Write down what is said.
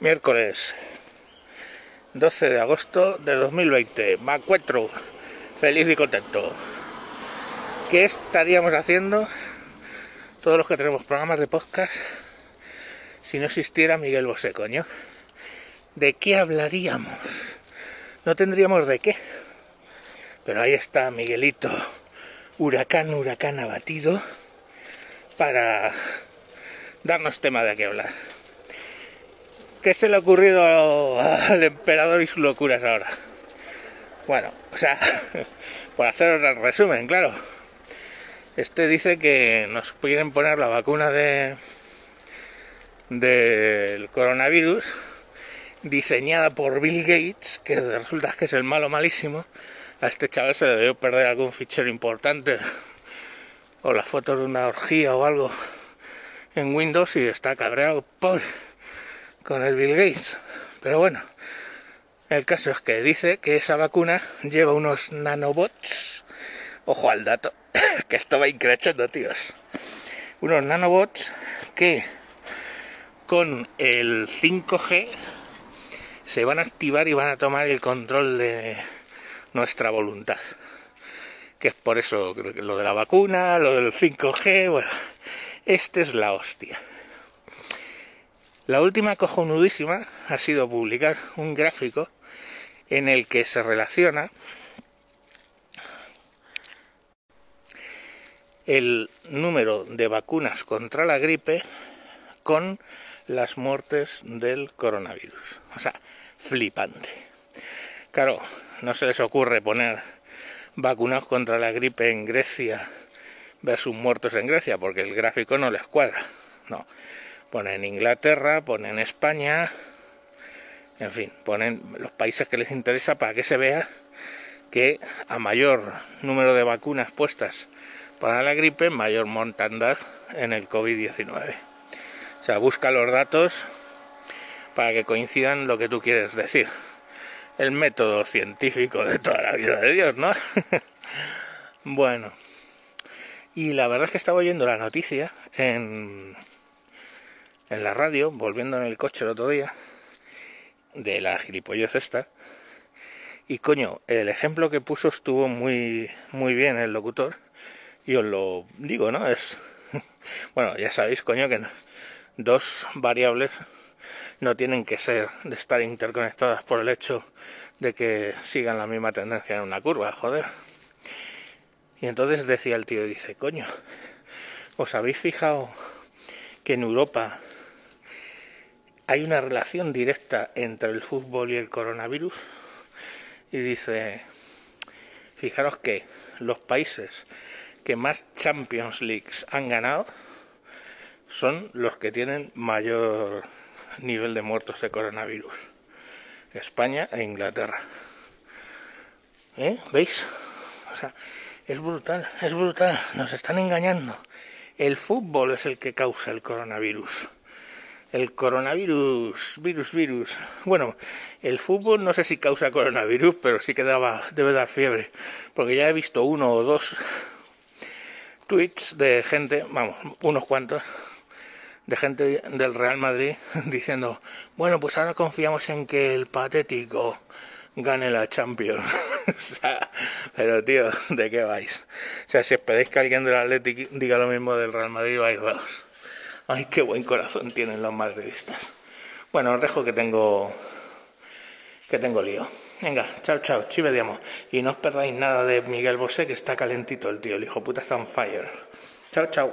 Miércoles 12 de agosto de 2020. Me encuentro feliz y contento. ¿Qué estaríamos haciendo todos los que tenemos programas de podcast si no existiera Miguel Bosé, coño? ¿De qué hablaríamos? No tendríamos de qué. Pero ahí está Miguelito, huracán, huracán abatido, para darnos tema de qué hablar. ¿Qué se le ha ocurrido al emperador y sus locuras ahora? Bueno, o sea, por hacer el resumen, claro. Este dice que nos quieren poner la vacuna de del coronavirus diseñada por Bill Gates, que resulta que es el malo malísimo. A este chaval se le debió perder algún fichero importante o las fotos de una orgía o algo en Windows y está cabreado por con el Bill Gates. Pero bueno, el caso es que dice que esa vacuna lleva unos nanobots. Ojo al dato, que esto va increchando, tíos. Unos nanobots que con el 5G se van a activar y van a tomar el control de nuestra voluntad. Que es por eso lo de la vacuna, lo del 5G, bueno, este es la hostia. La última cojonudísima ha sido publicar un gráfico en el que se relaciona el número de vacunas contra la gripe con las muertes del coronavirus. O sea, flipante. Claro, no se les ocurre poner vacunados contra la gripe en Grecia versus muertos en Grecia, porque el gráfico no les cuadra. No, ponen Inglaterra, ponen España, en fin, ponen los países que les interesa para que se vea que a mayor número de vacunas puestas para la gripe, mayor mortandad en el COVID-19. O sea, busca los datos para que coincidan lo que tú quieres decir. El método científico de toda la vida de Dios, ¿no? bueno. Y la verdad es que estaba oyendo la noticia en en la radio, volviendo en el coche el otro día, de la gilipollez esta. Y coño, el ejemplo que puso estuvo muy, muy bien el locutor. Y os lo digo, ¿no? Es. Bueno, ya sabéis, coño, que dos variables no tienen que ser de estar interconectadas por el hecho de que sigan la misma tendencia en una curva, joder. Y entonces decía el tío, dice, coño, ¿os habéis fijado que en Europa hay una relación directa entre el fútbol y el coronavirus. Y dice, fijaros que los países que más Champions Leagues han ganado son los que tienen mayor nivel de muertos de coronavirus. España e Inglaterra. ¿Eh? ¿Veis? O sea, es brutal, es brutal. Nos están engañando. El fútbol es el que causa el coronavirus el coronavirus, virus, virus. Bueno, el fútbol no sé si causa coronavirus, pero sí que daba, debe dar fiebre, porque ya he visto uno o dos tweets de gente, vamos, unos cuantos, de gente del Real Madrid diciendo, bueno, pues ahora confiamos en que el patético gane la Champions. pero tío, ¿de qué vais? O sea, si esperáis que alguien del Atlético diga lo mismo del Real Madrid, vais. Ay, qué buen corazón tienen los madridistas. Bueno, os dejo que tengo que tengo lío. Venga, chao, chao, chi vediamo. Y no os perdáis nada de Miguel Bosé, que está calentito el tío, el hijo puta está on fire. Chao, chao.